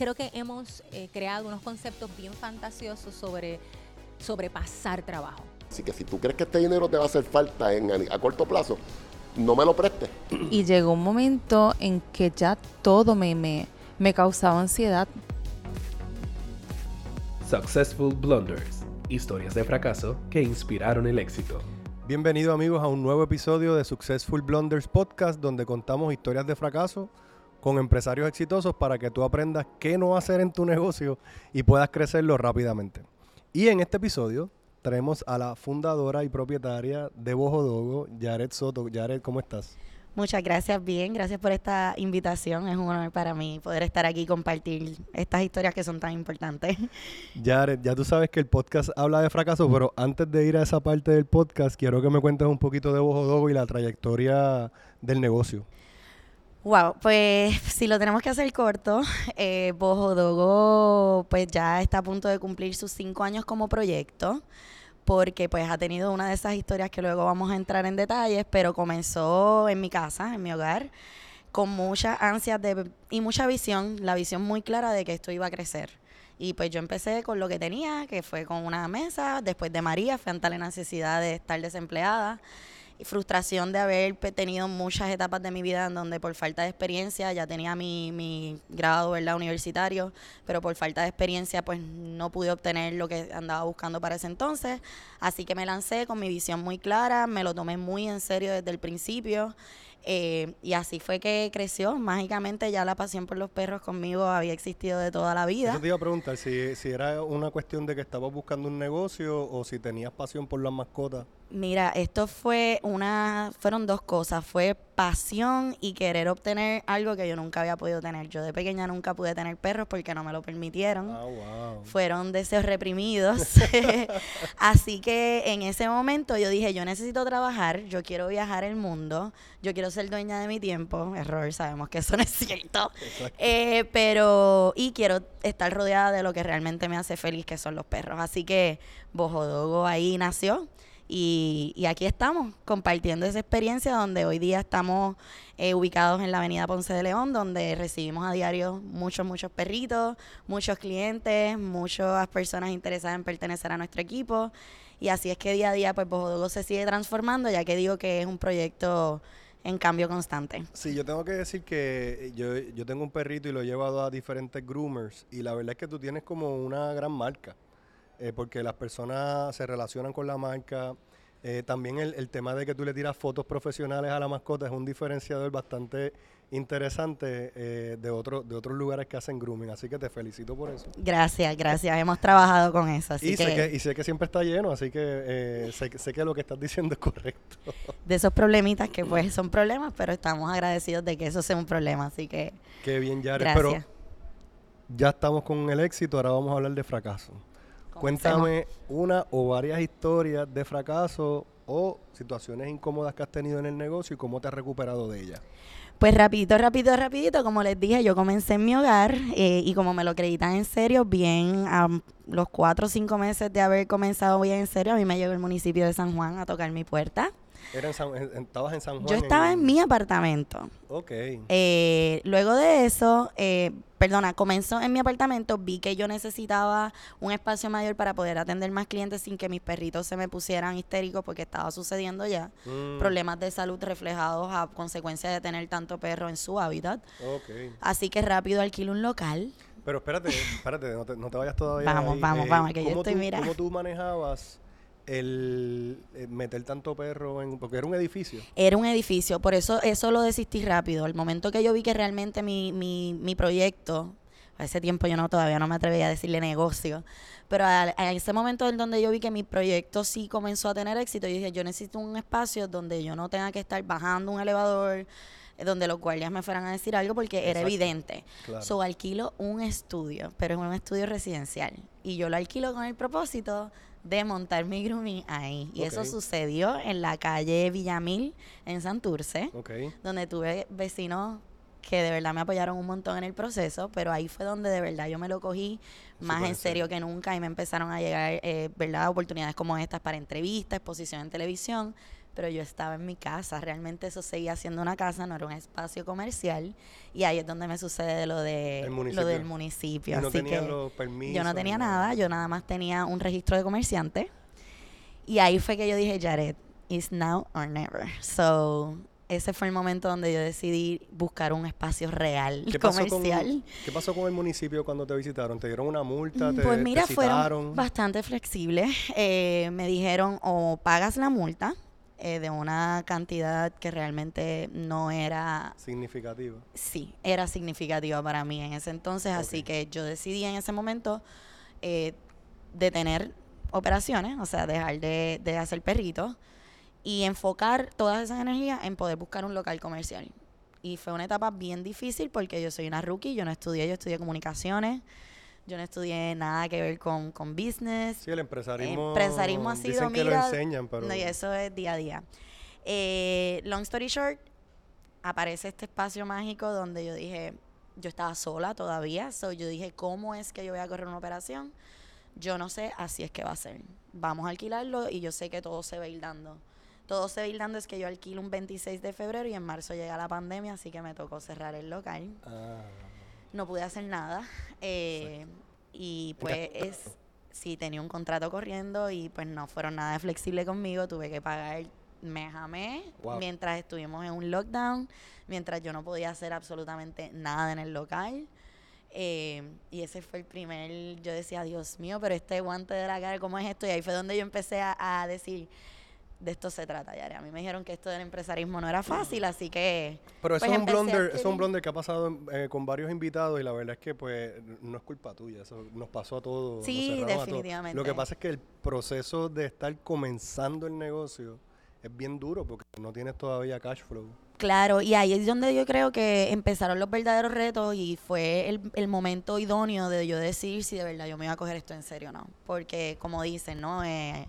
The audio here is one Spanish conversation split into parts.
creo que hemos eh, creado unos conceptos bien fantasiosos sobre sobrepasar trabajo. Así que si tú crees que este dinero te va a hacer falta en, a corto plazo, no me lo prestes. Y llegó un momento en que ya todo me, me, me causaba ansiedad. Successful Blunders, historias de fracaso que inspiraron el éxito. Bienvenidos amigos a un nuevo episodio de Successful Blunders Podcast donde contamos historias de fracaso con empresarios exitosos para que tú aprendas qué no hacer en tu negocio y puedas crecerlo rápidamente. Y en este episodio traemos a la fundadora y propietaria de Bojodogo, Jared Soto. Jared, ¿cómo estás? Muchas gracias, bien, gracias por esta invitación. Es un honor para mí poder estar aquí y compartir estas historias que son tan importantes. Jared, ya tú sabes que el podcast habla de fracaso, pero antes de ir a esa parte del podcast, quiero que me cuentes un poquito de Bojodogo y la trayectoria del negocio. Wow, pues si lo tenemos que hacer corto, eh, Bojodogo pues ya está a punto de cumplir sus cinco años como proyecto porque pues ha tenido una de esas historias que luego vamos a entrar en detalles, pero comenzó en mi casa, en mi hogar, con muchas ansias de, y mucha visión, la visión muy clara de que esto iba a crecer. Y pues yo empecé con lo que tenía, que fue con una mesa, después de María, fue ante la necesidad de estar desempleada frustración de haber tenido muchas etapas de mi vida en donde por falta de experiencia, ya tenía mi, mi grado ¿verdad? universitario, pero por falta de experiencia pues no pude obtener lo que andaba buscando para ese entonces. Así que me lancé con mi visión muy clara, me lo tomé muy en serio desde el principio. Eh, y así fue que creció. Mágicamente ya la pasión por los perros conmigo había existido de toda la vida. Yo te iba a preguntar si, si era una cuestión de que estabas buscando un negocio o si tenías pasión por las mascotas. Mira, esto fue una, fueron dos cosas, fue pasión y querer obtener algo que yo nunca había podido tener. Yo de pequeña nunca pude tener perros porque no me lo permitieron. Ah, wow. Fueron deseos reprimidos. Así que en ese momento yo dije, yo necesito trabajar, yo quiero viajar el mundo, yo quiero ser dueña de mi tiempo. Error, sabemos que eso no es cierto. Eh, pero, y quiero estar rodeada de lo que realmente me hace feliz, que son los perros. Así que Bojodogo ahí nació. Y, aquí estamos compartiendo esa experiencia donde hoy día estamos eh, ubicados en la avenida Ponce de León, donde recibimos a diario muchos, muchos perritos, muchos clientes, muchas personas interesadas en pertenecer a nuestro equipo. Y así es que día a día pues Bojodogo se sigue transformando, ya que digo que es un proyecto en cambio constante. Sí, yo tengo que decir que yo, yo tengo un perrito y lo he llevado a diferentes groomers y la verdad es que tú tienes como una gran marca. Eh, porque las personas se relacionan con la marca. Eh, también el, tema de que tú le tiras fotos profesionales a la mascota es un diferenciador bastante interesante eh, de, otro, de otros lugares que hacen grooming. Así que te felicito por eso. Gracias, gracias. Hemos trabajado con eso. Así y, Sé que, y sé que siempre está lleno, así que sé, sé, que lo que estás diciendo es correcto. De esos problemitas que pues son problemas, pero estamos agradecidos de que eso sea un problema. Así que... Qué bien, Jared. Pero ya estamos con el éxito, ahora vamos a hablar de fracaso. Cuéntame una o varias historias de fracaso o situaciones incómodas que has tenido en el negocio y cómo te has recuperado de ellas. Pues rapidito, rapidito, rapidito, como les dije, yo comencé en mi hogar eh, y como me lo acreditan en serio, bien a los cuatro o cinco meses de haber comenzado bien en serio, a mí me llegó el municipio de San Juan a tocar mi puerta. ¿Estabas en San Juan? Yo estaba en, mi apartamento. Ok. Eh, luego de eso, eh, perdona, comenzó en mi apartamento, vi que yo necesitaba un espacio mayor para poder atender más clientes sin que mis perritos se me pusieran histéricos porque estaba sucediendo ya mm. problemas de salud reflejados a consecuencia de tener tanto perro en su hábitat. Así que rápido alquilo un local. Pero espérate, espérate, no te, no te vayas todavía. Vamos, vamos, eh, vamos, que yo estoy mirando. ¿Cómo tú manejabas el eh, meter tanto perro en porque era un edificio era un edificio por eso eso lo desistí rápido el momento que yo vi que realmente mi, mi, mi proyecto a ese tiempo yo no todavía no me atrevía a decirle negocio pero a, ese momento en donde yo vi que mi proyecto sí comenzó a tener éxito yo dije yo necesito un espacio donde yo no tenga que estar bajando un elevador eh, donde los guardias me fueran a decir algo porque era evidente. So alquilo un estudio, pero es un estudio residencial. Y yo lo alquilo con el propósito de montar mi grooming ahí. Y eso sucedió en la calle Villamil, en Santurce, donde tuve vecinos que de verdad me apoyaron un montón en el proceso, pero ahí fue donde de verdad yo me lo cogí más en serio que nunca. Y me empezaron a llegar, eh, ¿verdad?, oportunidades como estas para entrevistas, exposición en televisión, pero yo estaba en mi casa. Realmente eso seguía siendo una casa, no era un espacio comercial. Y ahí es donde me sucede lo, de, lo del municipio. Y no Así tenías que los permisos. yo no tenía nada, yo nada más tenía un registro de comerciante. Y ahí fue que yo dije, Jared, it's now or never. So, ese fue el momento donde yo decidí buscar un espacio real, ¿Qué pasó, con, comercial. ¿Qué pasó con el municipio cuando te visitaron? ¿Te dieron una multa? ¿Te, Pues te mira, fueron bastante flexibles. Eh, me dijeron o pagas la multa eh, de una cantidad que realmente no era, Significativo. sí, era significativa para mí en ese entonces. Así que yo decidí en ese momento eh, detener operaciones, o sea, dejar de, de hacer perritos y enfocar todas esas energías en poder buscar un local comercial. Y fue una etapa bien difícil porque yo soy una rookie, yo no estudié, yo estudié comunicaciones, yo no estudié nada que ver con, con business. Sí, el empresarismo. Empresarismo ha sido, Dicen que mira, lo enseñan, pero. No, y eso es día a día. Eh, long story short, aparece este espacio mágico donde yo dije, yo estaba sola todavía, so yo dije, ¿cómo es que yo voy a correr una operación? Yo no sé, así es que va a ser. Vamos a alquilarlo y yo sé que todo se va a ir dando. Todo se va a ir dando es que yo alquilo un 26 de febrero y en marzo llega la pandemia, así que me tocó cerrar el local Ah, no pude hacer nada. eh, y pues es, sí, tenía un contrato corriendo y pues no fueron nada de flexible conmigo. Tuve que pagar mes a mes Wow. mientras estuvimos en un lockdown, mientras yo no podía hacer absolutamente nada en el local. Eh, y ese fue el primer, yo decía, Dios mío, pero este guante de la cara, ¿cómo es esto? Y ahí fue donde yo empecé a, a decir, de esto se trata, Yare. A mí me dijeron que esto del empresarismo no era fácil, así que... Pero eso pues es un blunder, eso es un blunder que ha pasado eh, con varios invitados y la verdad es que pues no es culpa tuya, eso nos pasó a todos. Sí, todos. definitivamente. Lo que pasa es que el proceso de estar comenzando el negocio es bien duro porque no tienes todavía cash flow. Claro, y ahí es donde yo creo que empezaron los verdaderos retos y fue el, el momento idóneo de yo decir si de verdad yo me iba a coger esto en serio o no. Porque como dicen, ¿no? Eh,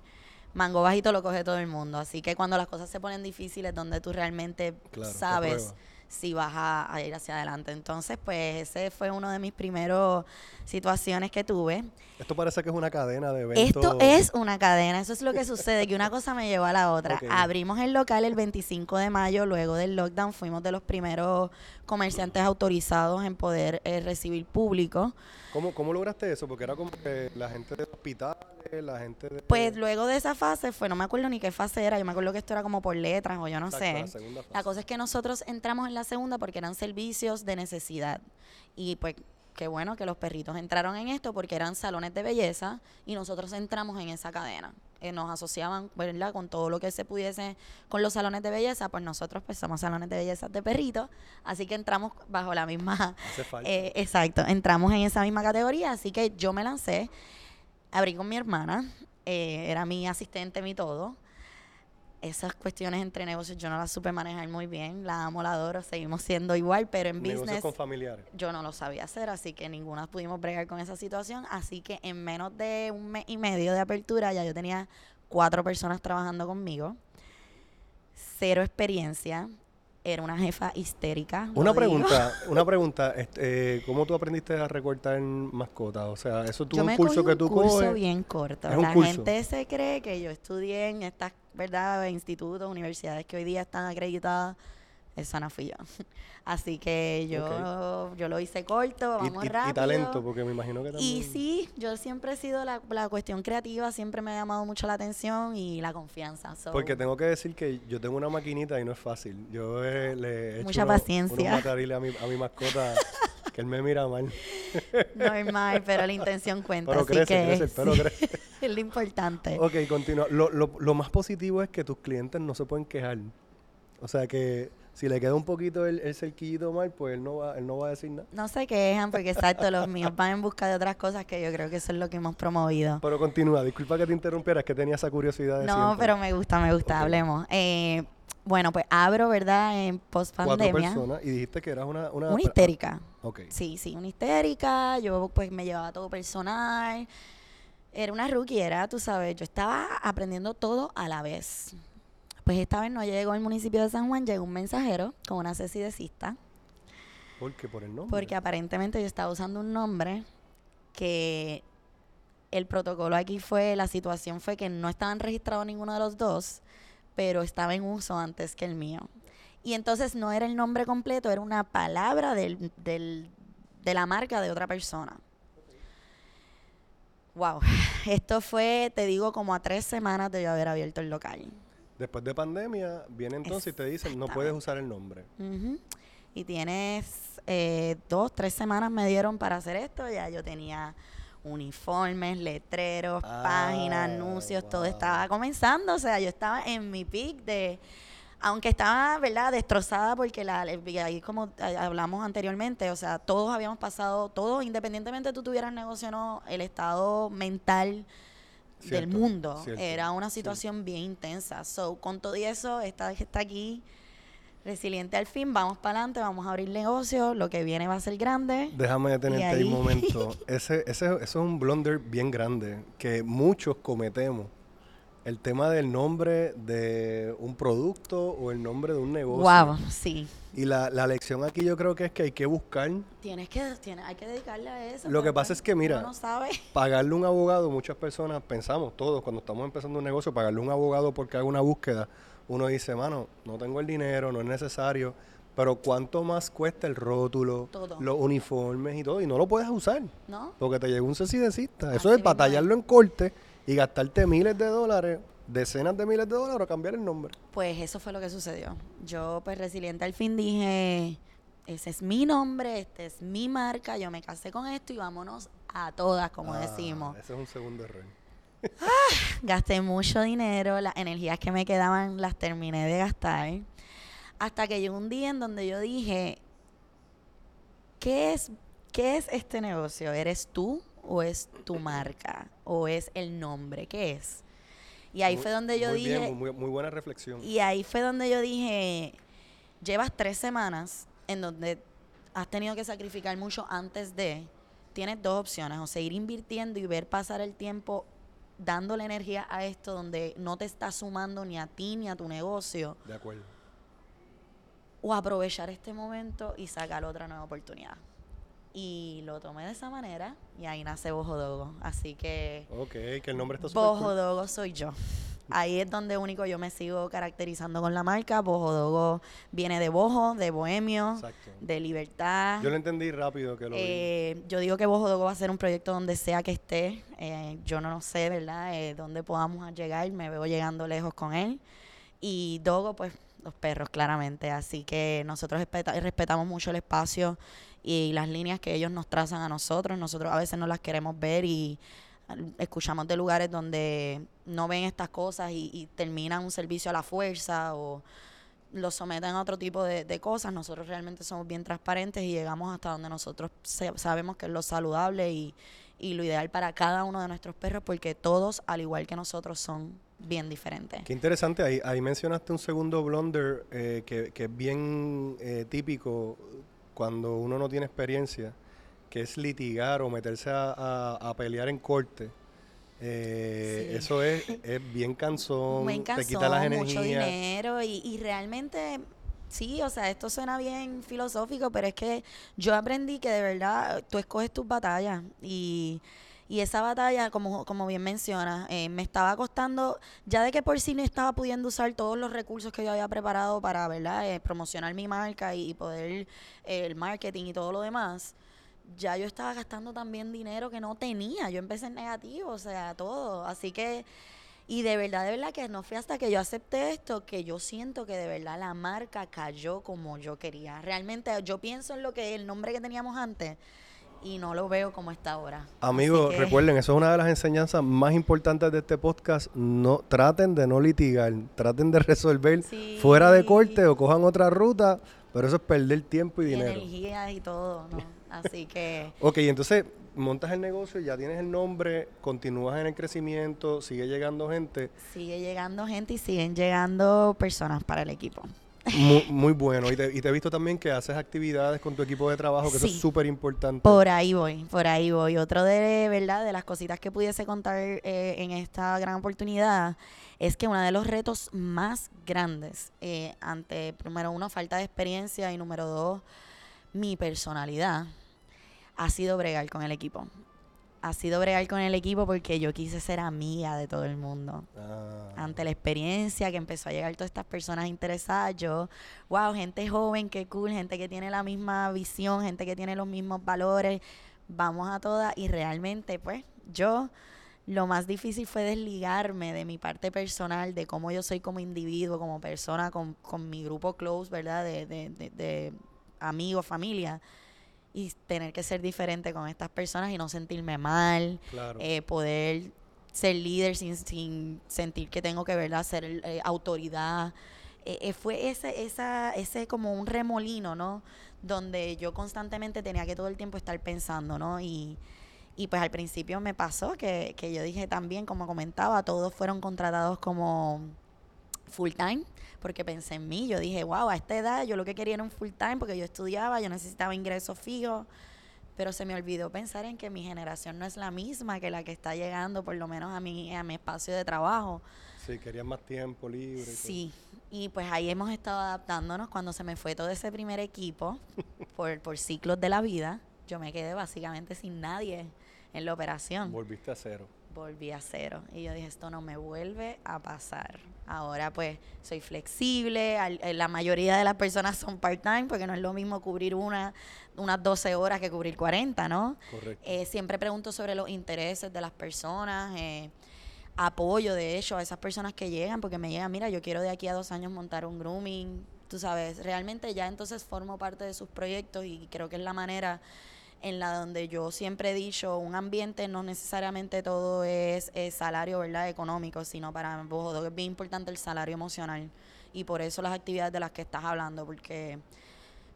mango bajito lo coge todo el mundo. Así que cuando las cosas se ponen difíciles, donde tú realmente Claro, sabes si vas a, a ir hacia adelante. Entonces, pues ese fue uno de mis primeros situaciones que tuve. Esto parece que es una cadena de eventos. Esto es una cadena, eso es lo que sucede, que una cosa me llevó a la otra. Abrimos el local el 25 de mayo, luego del lockdown fuimos de los primeros comerciantes autorizados en poder eh, recibir público. ¿Cómo, ¿Cómo lograste eso? Porque era como que la gente de hospitales, la gente de... Pues luego de esa fase fue, no me acuerdo ni qué fase era, yo me acuerdo que esto era como por letras o yo no Exacto, sé. La cosa es que nosotros entramos en la segunda porque eran servicios de necesidad. Y pues qué bueno que los perritos entraron en esto porque eran salones de belleza y nosotros entramos en esa cadena. Eh, nos asociaban, ¿verdad? Con todo lo que se pudiese con los salones de belleza, pues nosotros pues somos salones de belleza de perritos, así que entramos bajo la misma... Hace falta. eh, exacto, entramos en esa misma categoría, así que yo me lancé, abrí con mi hermana, eh, era mi asistente, mi todo. Esas cuestiones entre negocios yo no las supe manejar muy bien, la amo, la adoro, seguimos siendo igual, pero en Negocios business con familiares. yo no lo sabía hacer, así que ninguna pudimos bregar con esa situación, así que en menos de un mes y medio de apertura ya yo tenía cuatro personas trabajando conmigo, cero experiencia, era una jefa histérica. Una pregunta, una pregunta, este, eh, ¿cómo tú aprendiste a recortar mascotas? O sea, eso tú Yo un curso que un tú curso coges. bien corto. Es un La curso. gente se cree que yo estudié en estas, ¿verdad? Institutos, universidades que hoy día están acreditadas. Esa no fui yo. Así que yo, yo lo hice corto, vamos y- y rápido. talento, porque me imagino que también. Y sí, yo siempre he sido la, la cuestión creativa, siempre me ha llamado mucho la atención y la confianza. so- Porque tengo que decir que yo tengo una maquinita y no es fácil. Yo eh, le he hecho Mucha unos- paciencia. unos matariles a mi, a mi mascota que él me mira mal. Normal, pero la intención cuenta. Pero así crece, que crece, el pelo sí, crece. es lo importante. Ok, continúa. Lo, lo, lo más positivo es que tus clientes no se pueden quejar. O sea que si le queda un poquito el, el cerquillito mal, pues él no va, él no va a decir nada. No se quejan porque exacto, los míos van en busca de otras cosas que yo creo que eso es lo que hemos promovido. Pero continúa, disculpa que te interrumpiera, es que tenía esa curiosidad de No, siempre. pero me gusta, me gusta, hablemos. Eh, bueno, pues abro, ¿verdad? En post Cuatro pandemia. personas y dijiste que eras una... Una, Una histérica. Ok. Sí, sí, una histérica. Yo pues me llevaba todo personal. Era una rookie, era, tú sabes, yo estaba aprendiendo todo a la vez. Pues esta vez no llegó al municipio de San Juan, llegó un mensajero con una cesi de cista, ¿Por qué? Por el nombre. porque aparentemente yo estaba usando un nombre que el protocolo aquí fue, la situación fue que no estaban registrados ninguno de los dos, pero estaba en uso antes que el mío. Y entonces no era el nombre completo, era una palabra del, del- de la marca de otra persona. Wow, esto fue, te digo, como a tres semanas de yo haber abierto el local. Después de pandemia, viene entonces y te dicen, no puedes usar el nombre. Y tienes eh, dos, tres semanas me dieron para hacer esto. Ya yo tenía uniformes, letreros, Ah, páginas, anuncios, todo estaba comenzando. O sea, yo estaba en mi peak de. Aunque estaba, ¿verdad?, destrozada porque la, ahí como hablamos anteriormente, o sea, todos habíamos pasado, todos, independientemente tú tuvieras negocio o no, el estado mental del mundo cierto, era una sí. situación bien intensa. So, con todo y eso, esta está aquí resiliente al fin, vamos para adelante, vamos a abrir negocio, lo que viene va a ser grande. Déjame detenerte ahí un momento. Ese, ese, eso es un blunder bien grande que muchos cometemos. El tema del nombre de un producto o el nombre de un negocio. Wow, sí. Y la, la lección aquí yo creo que es que hay que buscar, Tienes que, tiene, hay que dedicarle a eso. Lo que pasa es que, mira, no sabe. pagarle un abogado. Muchas personas pensamos, todos, cuando estamos empezando un negocio, pagarle un abogado porque haga una búsqueda. Uno dice, mano, no tengo el dinero, no es necesario. Pero ¿cuánto más cuesta el rótulo, Todo. los uniformes y todo? Y no lo puedes usar. ¿No? Porque te llegó un cesidecista. Así Eso es. batallarlo en corte y gastarte miles de dólares, decenas de miles de dólares o cambiar el nombre. Pues eso fue lo que sucedió. Yo, pues resiliente al fin dije, ese es mi nombre, este es mi marca, yo me casé con esto y vámonos a todas, como Ah, decimos. Ese es un segundo error. Gasté mucho dinero, las energías que me quedaban las terminé de gastar. Hasta que llegó un día en donde yo dije, ¿qué es, qué es este negocio? ¿Eres tú o es tu marca? ¿O es el nombre? ¿Qué es? Y ahí Muy- fue donde yo muy dije, bien, muy, muy buena reflexión. y ahí fue donde yo dije, llevas tres semanas en donde has tenido que sacrificar mucho antes de, tienes dos opciones, o seguir invirtiendo y ver pasar el tiempo dándole energía a esto donde no te está sumando ni a ti ni a tu negocio, De acuerdo. o aprovechar este momento y sacar otra nueva oportunidad. Y lo tomé de esa manera y ahí nace Bojodogo. Así que Ok, que el nombre está cool. Bojodogo soy yo. Ahí es donde único yo me sigo caracterizando con la marca. Bojodogo viene de bojo, de bohemio, Exacto. de libertad. Yo lo entendí rápido que lo vi. Eh, yo digo que Bojodogo va a ser un proyecto donde sea que esté. Eh, yo no lo sé, ¿verdad? Eh, dónde podamos llegar. Me veo llegando lejos con él. Y Dogo, pues, los perros, claramente. Así que nosotros respeta- respetamos mucho el espacio y las líneas que ellos nos trazan a nosotros. Nosotros a veces no las queremos ver y al- escuchamos de lugares donde no ven estas cosas y, terminan un servicio a la fuerza o lo someten a otro tipo de, cosas. Nosotros realmente somos bien transparentes y llegamos hasta donde nosotros sabemos que es lo saludable y, lo ideal para cada uno de nuestros perros porque todos, al igual que nosotros, son bien diferentes. Qué interesante, ahí, ahí mencionaste un segundo blunder eh, que, que es bien eh, típico cuando uno no tiene experiencia, que es litigar o meterse a, a- a pelear en corte. Eh, Sí. Eso es, es bien cansón, te quita las encantó, mucho energías. dinero y, y realmente, sí, o sea, esto suena bien filosófico, pero es que yo aprendí que de verdad tú escoges tus batallas y, y esa batalla, como, como bien mencionas, eh, me estaba costando, ya de que por sí no estaba pudiendo usar todos los recursos que yo había preparado para, ¿verdad?, Eh, promocionar mi marca y, y poder eh, el marketing y todo lo demás. Ya yo estaba gastando también dinero que no tenía. Yo empecé en negativo, o sea, todo. Así que y de verdad, de verdad que no fue hasta que yo acepté esto que yo siento que de verdad la marca cayó como yo quería. Realmente yo pienso en lo que el nombre que teníamos antes y no lo veo como está ahora. Amigos, que- recuerden, eso es una de las enseñanzas más importantes de este podcast. No, traten de no litigar, traten de resolver Sí. fuera de corte o cojan otra ruta, pero eso es perder tiempo y y dinero. energías y todo, ¿no? Así que Ok, entonces montas el negocio, ya tienes el nombre, continúas en el crecimiento, sigue llegando gente. sigue llegando gente y siguen llegando personas para el equipo. Muy, muy bueno. Y te, y te he visto también que haces actividades con tu equipo de trabajo, que eso es súper importante. Por ahí voy, por ahí voy. Otro de verdad de las cositas que pudiese contar eh, en esta gran oportunidad es que uno de los retos más grandes eh, ante, número uno, falta de experiencia y número dos, mi personalidad, ha sido bregar con el equipo. Ha sido bregar con el equipo porque yo quise ser amiga de todo el mundo. Ah, Ante la experiencia que empezó a llegar todas estas personas interesadas, yo, wow, gente joven, qué cool, gente que tiene la misma visión, gente que tiene los mismos valores, vamos a todas y realmente pues yo lo más difícil fue desligarme de mi parte personal, de cómo yo soy como individuo, como persona, con, con mi grupo close, ¿verdad? De, de, de, de amigos, familia, y tener que ser diferente con estas personas y no sentirme mal, claro. eh, poder ser líder sin, sin sentir que tengo que verdad ser eh, autoridad. Eh, eh, fue ese esa ese como un remolino no donde yo constantemente tenía que todo el tiempo estar pensando no y y pues al principio me pasó que, que yo dije también como comentaba todos fueron contratados como full time porque pensé en mí yo dije wow a esta edad yo lo que quería era un full time porque yo estudiaba yo necesitaba ingresos fijos pero se me olvidó pensar en que mi generación no es la misma que la que está llegando, por lo menos a mi, a mi espacio de trabajo. Sí, querías más tiempo libre. y todo. Sí, y pues ahí hemos estado adaptándonos. Cuando se me fue todo ese primer equipo, por, por ciclos de la vida, yo me quedé básicamente sin nadie en la operación. Volviste a cero. Volví a cero. Y yo dije, esto no me vuelve a pasar. Ahora pues soy flexible, al- eh, la mayoría de las personas son part-time porque no es lo mismo cubrir una, unas 12 horas que cubrir 40, ¿no? Correcto. Eh, siempre pregunto sobre los intereses de las personas, eh, apoyo de hecho a esas personas que llegan, porque me llegan, mira, yo quiero de aquí a dos años montar un grooming, tú sabes, realmente ya entonces formo parte de sus proyectos y creo que es la manera en la donde yo siempre he dicho, un ambiente no necesariamente todo es, salario, ¿verdad?, económico, sino para vos es bien importante el salario emocional y por eso las actividades de las que estás hablando, porque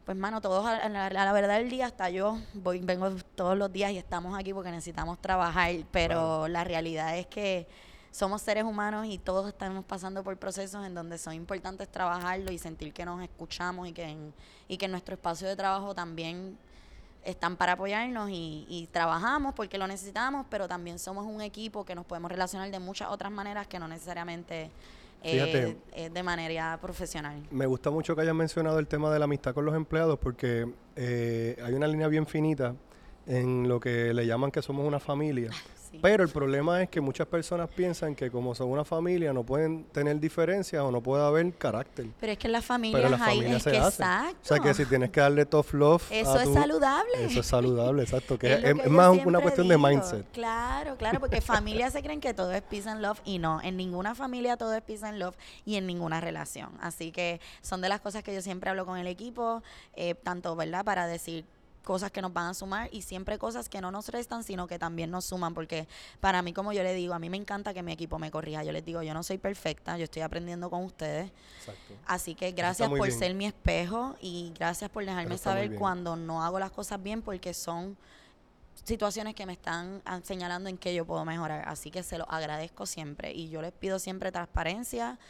pues mano, todos a, la, a la verdad del día hasta yo voy vengo todos los días y estamos aquí porque necesitamos trabajar, pero la realidad es que somos seres humanos y todos estamos pasando por procesos en donde son importantes trabajarlo y sentir que nos escuchamos y que en, y que en nuestro espacio de trabajo también están para apoyarnos y, y trabajamos porque lo necesitamos, pero también somos un equipo que nos podemos relacionar de muchas otras maneras que no necesariamente eh, eh, de manera profesional. Me gusta mucho que hayas mencionado el tema de la amistad con los empleados porque eh, hay una línea bien finita en lo que le llaman que somos una familia. Pero el problema es que muchas personas piensan que como son una familia no pueden tener diferencias o no puede haber carácter. Pero es que en las familias Pero las hay, es se que exacto. O sea que si tienes que darle tough love Eso a es tu- saludable. Eso es saludable, exacto. Que es, es que más una cuestión de mindset. Claro, claro, porque familias se creen que todo es peace and love y no, en ninguna familia todo es peace and love y en ninguna relación. Así que son de las cosas que yo siempre hablo con el equipo, eh, tanto, ¿verdad? Para decir cosas que nos van a sumar y siempre cosas que no nos restan, sino que también nos suman, porque para mí, como yo le digo, a mí me encanta que mi equipo me corrija. Yo les digo, yo no soy perfecta, yo estoy aprendiendo con ustedes. Exacto. Así que gracias por bien. ser mi espejo y gracias por dejarme saber cuando no hago las cosas bien porque son situaciones que me están señalando en que yo puedo mejorar. Así que se lo agradezco siempre y yo les pido siempre transparencia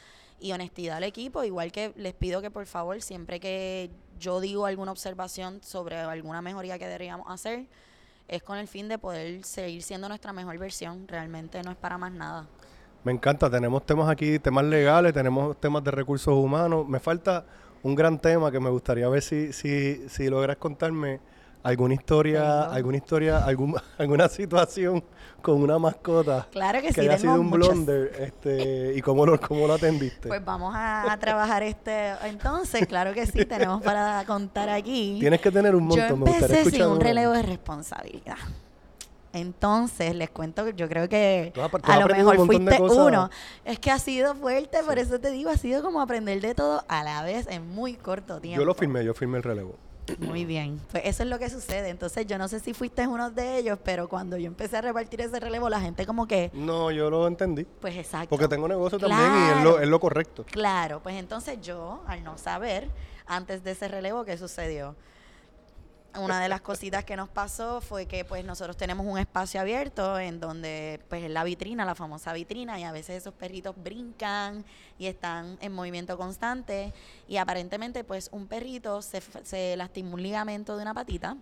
y honestidad al equipo, igual que les pido que por favor siempre que yo digo alguna observación sobre alguna mejoría que deberíamos hacer, es con el fin de poder seguir siendo nuestra mejor versión. Realmente no es para más nada. Me encanta, tenemos temas aquí, temas legales, tenemos temas de recursos humanos. Me falta un gran tema que me gustaría ver si, si, si logras contarme alguna historia, Tengo. alguna historia, algún, alguna situación con una mascota Claro que, que sí, haya sido un muchas. blunder este, y cómo lo, cómo lo atendiste. Pues vamos a, a trabajar este. Entonces, claro que sí, tenemos para contar aquí. Tienes que tener un Yo montón, me gustaría empecé sin un relevo de responsabilidad. Entonces, les cuento que yo creo que Tú has apre- tú has a lo mejor un montón fuiste uno. Es que ha sido fuerte, por eso te digo, ha sido como aprender de todo a la vez en muy corto tiempo. Yo lo firmé, yo firmé el relevo. Muy bien. Pues eso es lo que sucede. Entonces, yo no sé si fuiste uno de ellos, pero cuando yo empecé a repartir ese relevo, la gente como que, No, yo lo entendí. pues exacto. Porque tengo negocio también y es lo, es lo correcto. Claro, pues entonces yo, al no saber, antes de ese relevo, ¿qué sucedió? Una de las cositas que nos pasó fue que pues nosotros tenemos un espacio abierto en donde pues es la vitrina, la famosa vitrina, y a veces esos perritos brincan y están en movimiento constante y aparentemente pues un perrito se, se lastimó un ligamento de una patita.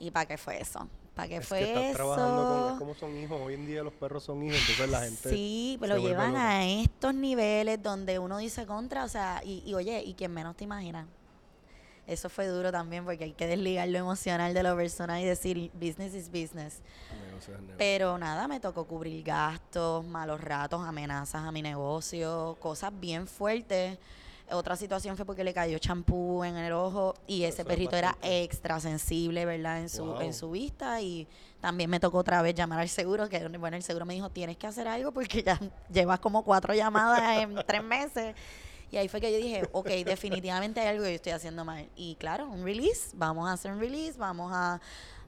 ¿Y para qué fue eso? ¿Para qué Es fue que estás eso? trabajando con, como son hijos. Hoy en día los perros son hijos, entonces la gente Sí, pero lo llevan loca. a estos niveles donde uno dice contra, o sea, y, y oye, y quien menos te imagina. Eso fue duro también porque hay que desligar lo emocional de lo personal y decir business is business. Pero nada, me tocó cubrir gastos, malos ratos, amenazas a mi negocio, cosas bien fuertes. Otra situación fue porque le cayó champú en el ojo y ese Eso perrito era extra sensible, ¿verdad? En su, Wow. en su vista y también me tocó otra vez llamar al seguro, que bueno, el seguro me dijo, tienes que hacer algo porque ya llevas como cuatro llamadas en tres meses. Y ahí fue que yo dije, ok, definitivamente hay algo que yo estoy haciendo mal. Y claro, un release, vamos a hacer un release, vamos a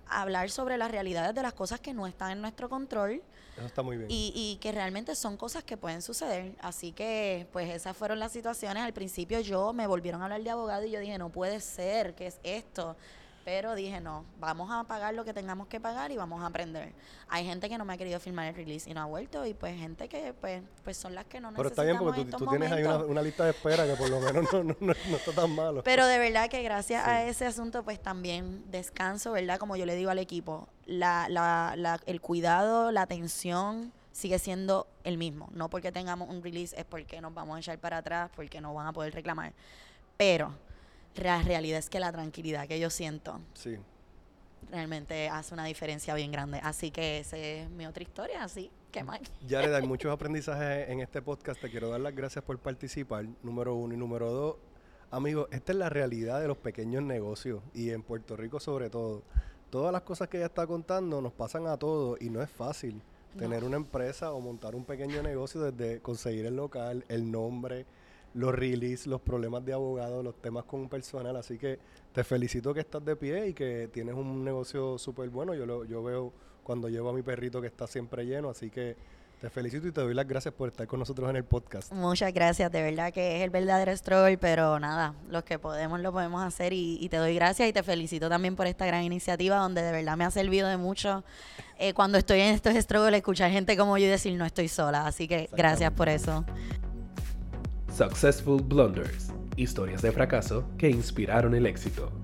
hablar sobre las realidades de las cosas que no están en nuestro control Eso está muy bien. y, y que realmente son cosas que pueden suceder. Así que, pues esas fueron las situaciones. Al principio yo me volvieron a hablar de abogado y yo dije, no puede ser, ¿qué es esto? Pero dije, no, vamos a pagar lo que tengamos que pagar y vamos a aprender. Hay gente que no me ha querido firmar el release y no ha vuelto y pues gente que pues, pues son las que no Pero está bien porque tú, tienes ahí una, lista de espera que por lo menos no, no, no- no está tan malo. Pero de verdad que gracias a ese asunto, pues también descanso, ¿verdad? Como yo le digo al equipo, la, la, la- el cuidado, la atención sigue siendo el mismo. No porque tengamos un release es porque nos vamos a echar para atrás, porque no van a poder reclamar. Pero la realidad es que la tranquilidad que yo siento Sí. realmente hace una diferencia bien grande. Así que esa es mi otra historia, así que más. Jared, hay muchos aprendizajes en este podcast. Te quiero dar las gracias por participar, número uno. Y número dos, amigos, esta es la realidad de los pequeños negocios y en Puerto Rico sobre todo. Todas las cosas que ella está contando nos pasan a todos y no es fácil tener una empresa o montar un pequeño negocio desde conseguir el local, el nombre, los release, los problemas de abogado, los temas con personal. Así que te felicito que estás de pie y que tienes un negocio súper bueno. Yo, lo, yo veo cuando llevo a mi perrito que está siempre lleno, así que te felicito y te doy las gracias por estar con nosotros en el podcast. Muchas gracias, de verdad que es el verdadero struggle, pero nada, los que podemos lo podemos hacer y, y te doy gracias y te felicito también por esta gran iniciativa donde de verdad me ha servido de mucho eh, cuando estoy en estos struggles escuchar gente como yo y decir no estoy sola, así que gracias por eso. Successful Blunders. Historias de fracaso que inspiraron el éxito.